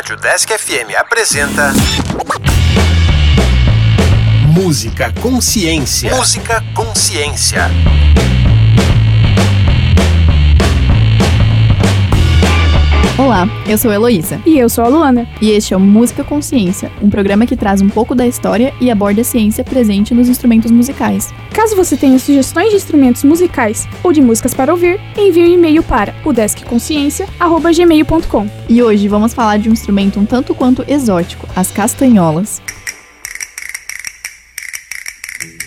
Rádio Desk FM apresenta. Música Consciência. Música Consciência. Olá, eu sou a Heloísa. E eu sou a Luana. E este é o Música Consciência, um programa que traz um pouco da história e aborda a ciência presente nos instrumentos musicais. Caso você tenha sugestões de instrumentos musicais ou de músicas para ouvir, envie um e-mail para o deskconsciência.gmail.com. E hoje vamos falar de um instrumento um tanto quanto exótico, as castanholas.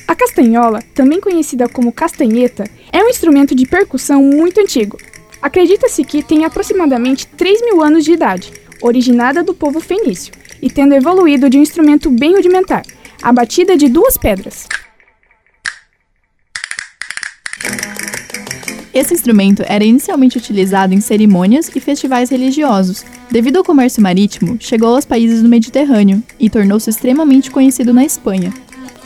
A castanhola, também conhecida como castanheta, é um instrumento de percussão muito antigo. Acredita-se que tem aproximadamente 3 mil anos de idade, originada do povo fenício, e tendo evoluído de um instrumento bem rudimentar, a batida de duas pedras. Esse instrumento era inicialmente utilizado em cerimônias e festivais religiosos. Devido ao comércio marítimo, chegou aos países do Mediterrâneo e tornou-se extremamente conhecido na Espanha,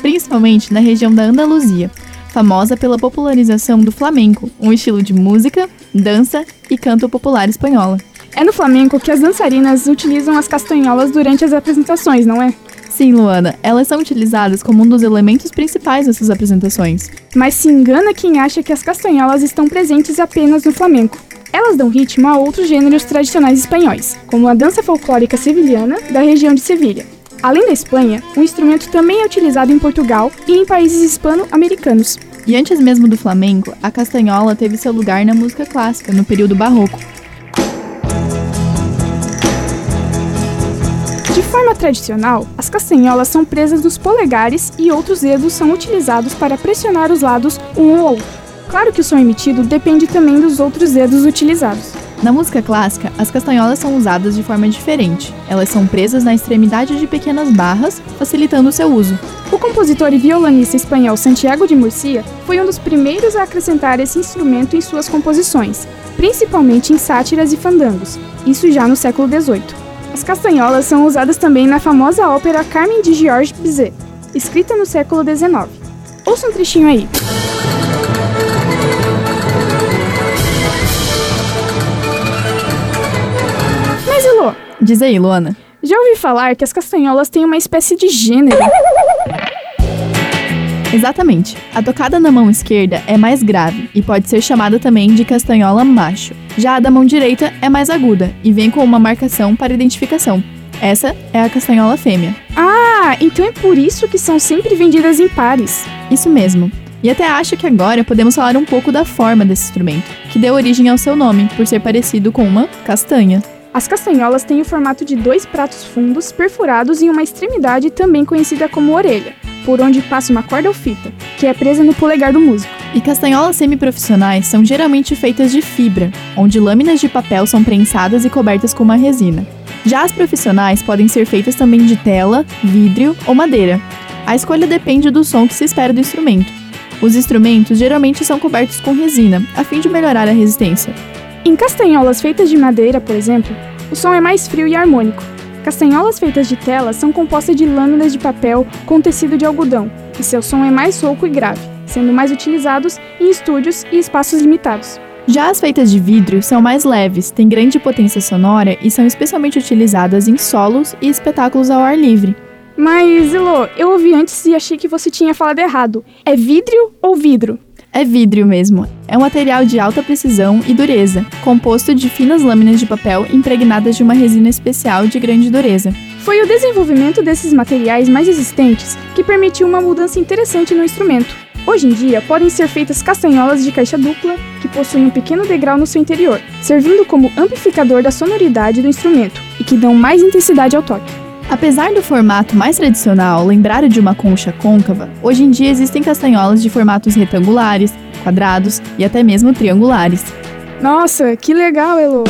principalmente na região da Andaluzia, famosa pela popularização do flamenco, um estilo de música, dança e canto popular espanhola. É no flamenco que as dançarinas utilizam as castanholas durante as apresentações, não é? Sim, Luana, elas são utilizadas como um dos elementos principais dessas apresentações. Mas se engana quem acha que as castanholas estão presentes apenas no flamenco. Elas dão ritmo a outros gêneros tradicionais espanhóis, como a dança folclórica sevilhana da região de Sevilha, Além da Espanha, o instrumento também é utilizado em Portugal e em países hispano-americanos. E antes mesmo do flamenco, a castanhola teve seu lugar na música clássica, no período barroco. De forma tradicional, as castanholas são presas nos polegares e outros dedos são utilizados para pressionar os lados um ou outro. Claro que o som emitido depende também dos outros dedos utilizados. Na música clássica, as castanholas são usadas de forma diferente. Elas são presas na extremidade de pequenas barras, facilitando seu uso. O compositor e violonista espanhol Santiago de Murcia foi um dos primeiros a acrescentar esse instrumento em suas composições, principalmente em sátiras e fandangos, isso já no século XVIII. As castanholas são usadas também na famosa ópera Carmen de Georges Bizet, escrita no século XIX. Ouça um trechinho aí. Diz aí, Luana. Já ouvi falar que as castanholas têm uma espécie de gênero. Exatamente. A tocada na mão esquerda é mais grave e pode ser chamada também de castanhola macho. Já a da mão direita é mais aguda e vem com uma marcação para identificação. Essa é a castanhola fêmea. Ah, então é por isso que são sempre vendidas em pares. Isso mesmo. E até acho que agora podemos falar um pouco da forma desse instrumento, que deu origem ao seu nome, por ser parecido com uma castanha. As castanholas têm o formato de dois pratos fundos perfurados em uma extremidade também conhecida como orelha, por onde passa uma corda ou fita, que é presa no polegar do músico. E castanholas semiprofissionais são geralmente feitas de fibra, onde lâminas de papel são prensadas e cobertas com uma resina. Já as profissionais podem ser feitas também de tela, vidro ou madeira. A escolha depende do som que se espera do instrumento. Os instrumentos geralmente são cobertos com resina, a fim de melhorar a resistência. Em castanholas feitas de madeira, por exemplo, o som é mais frio e harmônico. Castanholas feitas de tela são compostas de lâminas de papel com tecido de algodão, e seu som é mais rouco e grave, sendo mais utilizados em estúdios e espaços limitados. Já as feitas de vidro são mais leves, têm grande potência sonora e são especialmente utilizadas em solos e espetáculos ao ar livre. Mas, Elo, eu ouvi antes e achei que você tinha falado errado. É vidro ou vidro? É vidro mesmo. É um material de alta precisão e dureza, composto de finas lâminas de papel impregnadas de uma resina especial de grande dureza. Foi o desenvolvimento desses materiais mais resistentes que permitiu uma mudança interessante no instrumento. Hoje em dia, podem ser feitas castanholas de caixa dupla, que possuem um pequeno degrau no seu interior, servindo como amplificador da sonoridade do instrumento e que dão mais intensidade ao toque. Apesar do formato mais tradicional lembrar de uma concha côncava, hoje em dia existem castanholas de formatos retangulares, quadrados e até mesmo triangulares. Nossa, que legal, Elo!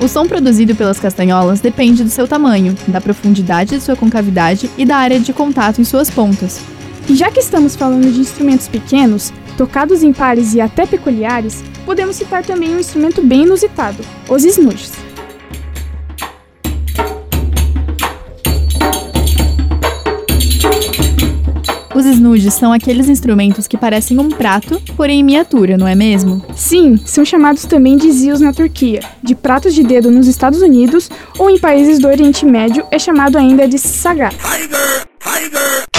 O som produzido pelas castanholas depende do seu tamanho, da profundidade de sua concavidade e da área de contato em suas pontas. E já que estamos falando de instrumentos pequenos, tocados em pares e até peculiares, podemos citar também um instrumento bem inusitado, os snooches. Os snudges são aqueles instrumentos que parecem um prato, porém em miniatura, não é mesmo? Sim, são chamados também de zios na Turquia, de pratos de dedo nos Estados Unidos ou em países do Oriente Médio é chamado ainda de sagar. Esses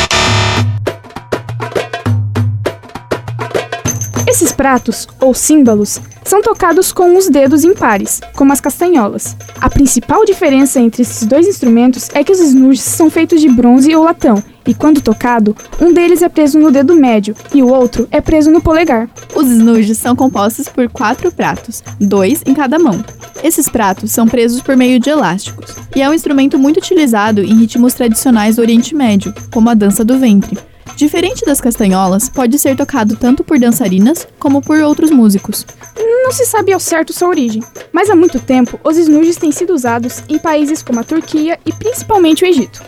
pratos, ou símbolos, são tocados com os dedos impares, como as castanholas. A principal diferença entre esses dois instrumentos é que os snurges são feitos de bronze ou latão, e quando tocado, um deles é preso no dedo médio e o outro é preso no polegar. Os snurges são compostos por quatro pratos, dois em cada mão. Esses pratos são presos por meio de elásticos, e é um instrumento muito utilizado em ritmos tradicionais do Oriente Médio, como a dança do ventre. Diferente das castanholas, pode ser tocado tanto por dançarinas como por outros músicos. Não se sabe ao certo sua origem, mas há muito tempo os snurges têm sido usados em países como a Turquia e principalmente o Egito.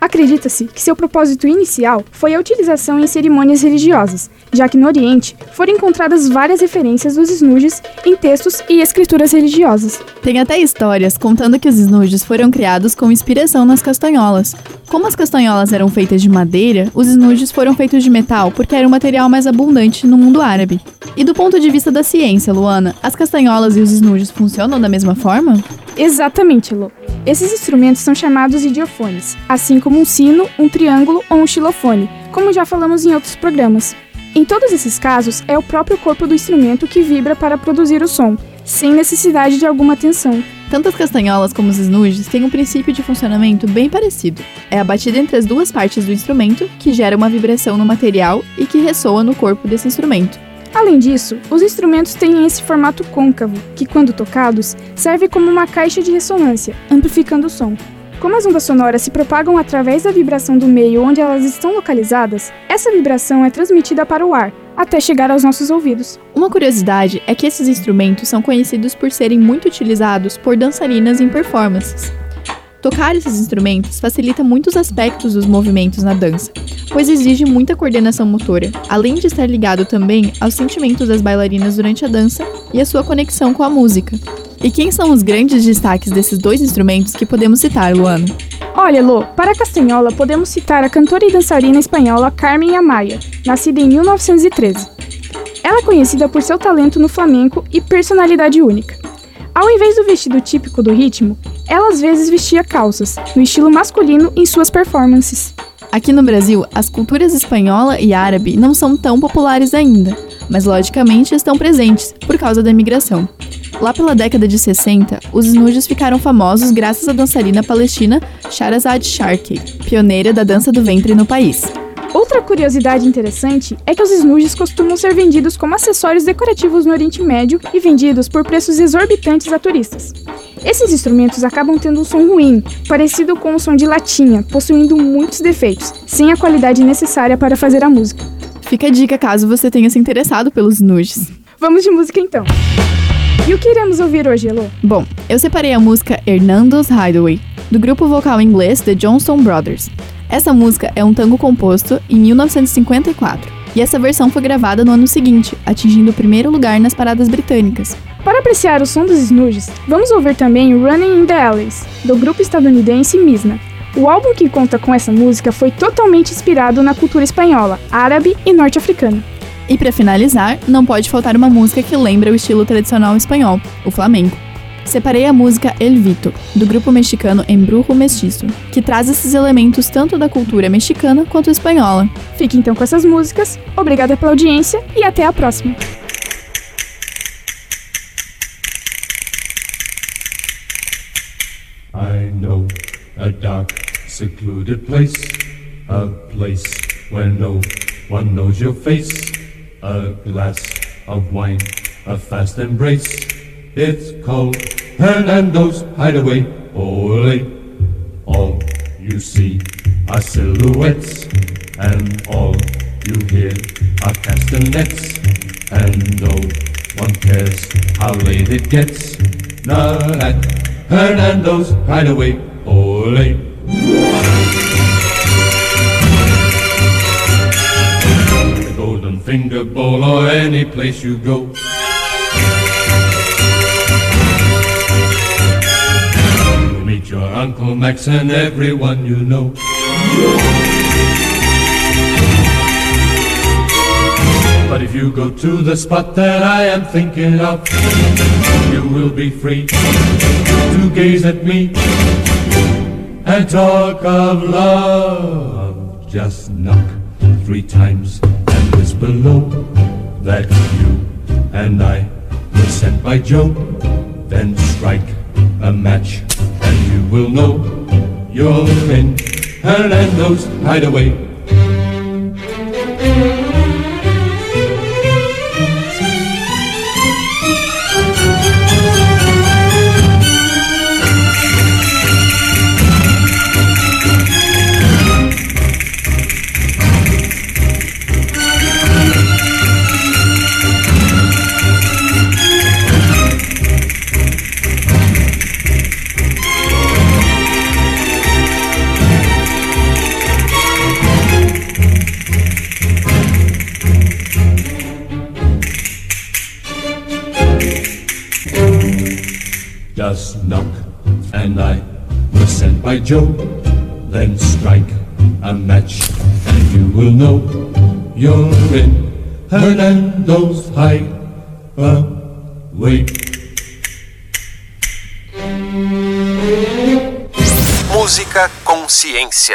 Acredita-se que seu propósito inicial foi a utilização em cerimônias religiosas, já que no Oriente foram encontradas várias referências dos snurges em textos e escrituras religiosas. Tem até histórias contando que os snurges foram criados com inspiração nas castanholas. Como as castanholas eram feitas de madeira, os snurges foram feitos de metal porque era o material mais abundante no mundo árabe. E do ponto de vista da ciência, Luana, as castanholas e os snurges funcionam da mesma forma? Exatamente, Lu. Esses instrumentos são chamados idiofones, assim como um sino, um triângulo ou um xilofone, como já falamos em outros programas. Em todos esses casos, é o próprio corpo do instrumento que vibra para produzir o som, sem necessidade de alguma tensão. Tanto as castanholas como os snurges têm um princípio de funcionamento bem parecido. É a batida entre as duas partes do instrumento que gera uma vibração no material e que ressoa no corpo desse instrumento. Além disso, os instrumentos têm esse formato côncavo, que, quando tocados, serve como uma caixa de ressonância, amplificando o som. Como as ondas sonoras se propagam através da vibração do meio onde elas estão localizadas, essa vibração é transmitida para o ar, até chegar aos nossos ouvidos. Uma curiosidade é que esses instrumentos são conhecidos por serem muito utilizados por dançarinas em performances. Tocar esses instrumentos facilita muitos aspectos dos movimentos na dança, pois exige muita coordenação motora, além de estar ligado também aos sentimentos das bailarinas durante a dança e a sua conexão com a música. E quem são os grandes destaques desses dois instrumentos que podemos citar, Luana? Olha, Lô, para a castanhola podemos citar a cantora e dançarina espanhola Carmen Amaya, nascida em 1913. Ela é conhecida por seu talento no flamenco e personalidade única. Ao invés do vestido típico do ritmo, ela às vezes vestia calças, no estilo masculino em suas performances. Aqui no Brasil, as culturas espanhola e árabe não são tão populares ainda, mas logicamente estão presentes por causa da imigração. Lá pela década de 60, os snudges ficaram famosos graças à dançarina palestina Sharazad Sharkey, pioneira da dança do ventre no país. Outra curiosidade interessante é que os snudges costumam ser vendidos como acessórios decorativos no Oriente Médio e vendidos por preços exorbitantes a turistas. Esses instrumentos acabam tendo um som ruim, parecido com o som de latinha, possuindo muitos defeitos, sem a qualidade necessária para fazer a música. Fica a dica caso você tenha se interessado pelos snudges. Vamos de música então. E o que iremos ouvir hoje, Elo? Bom, eu separei a música Hernando's Hideaway, do grupo vocal inglês The Johnston Brothers. Essa música é um tango composto em 1954, e essa versão foi gravada no ano seguinte, atingindo o primeiro lugar nas paradas britânicas. Para apreciar o som dos snudges, vamos ouvir também Running in the Alleys, do grupo estadunidense Misna. O álbum que conta com essa música foi totalmente inspirado na cultura espanhola, árabe e norte-africana. E para finalizar, não pode faltar uma música que lembra o estilo tradicional espanhol, o flamenco. Separei a música El Vito, do grupo mexicano Embrujo Mestiço, que traz esses elementos tanto da cultura mexicana quanto espanhola. Fique então com essas músicas, obrigada pela audiência e até a próxima! I know a dark, secluded place, a place where no one knows your face, a glass of wine, a fast embrace. It's called Hernando's Hideaway. Ole, all you see are silhouettes, and all you hear are castanets, and no one cares how late it gets. Not at Hernando's Hideaway. Ole. Golden Finger Bowl or any place you go. Uncle Max and everyone you know. But if you go to the spot that I am thinking of, you will be free to gaze at me and talk of love. Just knock three times and whisper low that you and I were sent by Joe. Then strike a match you will know you're in Hernando's hideaway. Just knock, and I was sent by Joe. Then strike a match, and you will know you're in Hernando's hideaway. Música Consciência.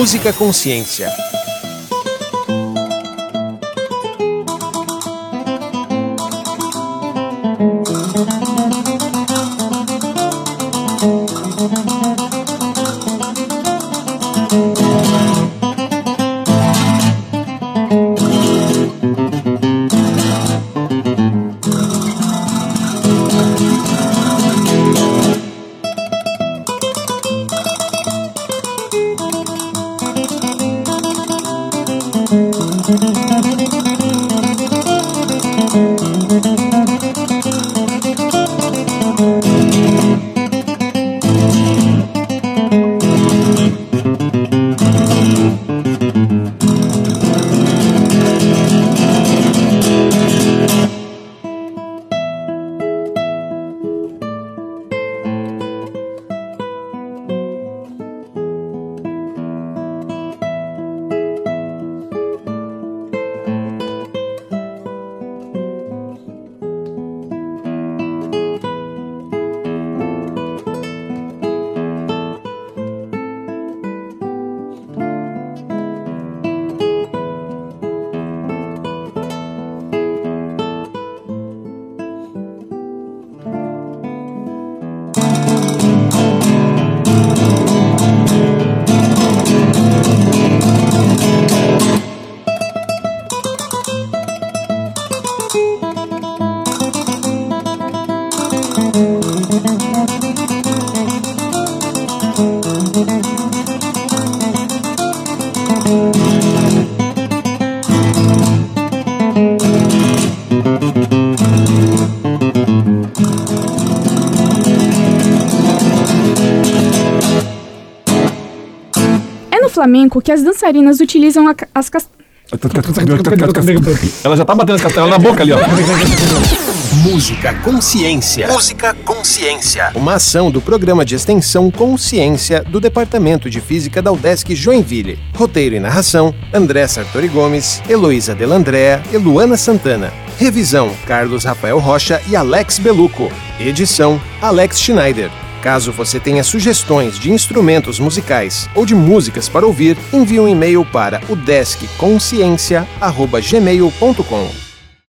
Música Consciência. Flamenco que as dançarinas utilizam a, as castanhas. Ela já tá batendo as castanhas na boca ali, ó. Música Consciência. Música Consciência. Uma ação do programa de extensão Consciência do Departamento de Física da UDESC Joinville. Roteiro e narração: André Sartori Gomes, Heloísa Delandrea e Luana Santana. Revisão: Carlos Rafael Rocha e Alex Beluco. Edição: Alex Schneider. Caso você tenha sugestões de instrumentos musicais ou de músicas para ouvir, envie um e-mail para o deskconsciência@gmail.com.